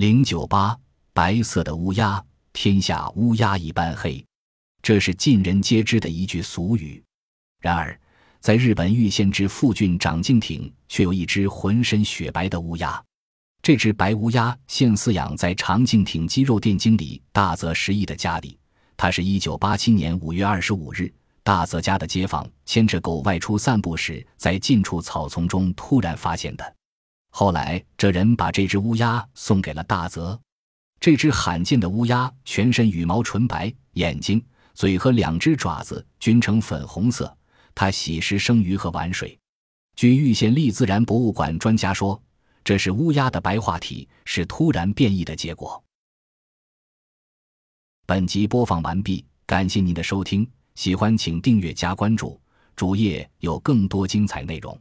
零九八，白色的乌鸦，天下乌鸦一般黑，这是尽人皆知的一句俗语。然而，在日本玉县之富郡长静町，却有一只浑身雪白的乌鸦。这只白乌鸦现饲养在长静町鸡肉店经理大泽实一的家里。他是一九八七年五月二十五日，大泽家的街坊牵着狗外出散步时，在近处草丛中突然发现的。后来，这人把这只乌鸦送给了大泽。这只罕见的乌鸦全身羽毛纯白，眼睛、嘴和两只爪子均呈粉红色。它喜食生鱼和玩水。据玉县立自然博物馆专家说，这是乌鸦的白化体，是突然变异的结果。本集播放完毕，感谢您的收听，喜欢请订阅加关注，主页有更多精彩内容。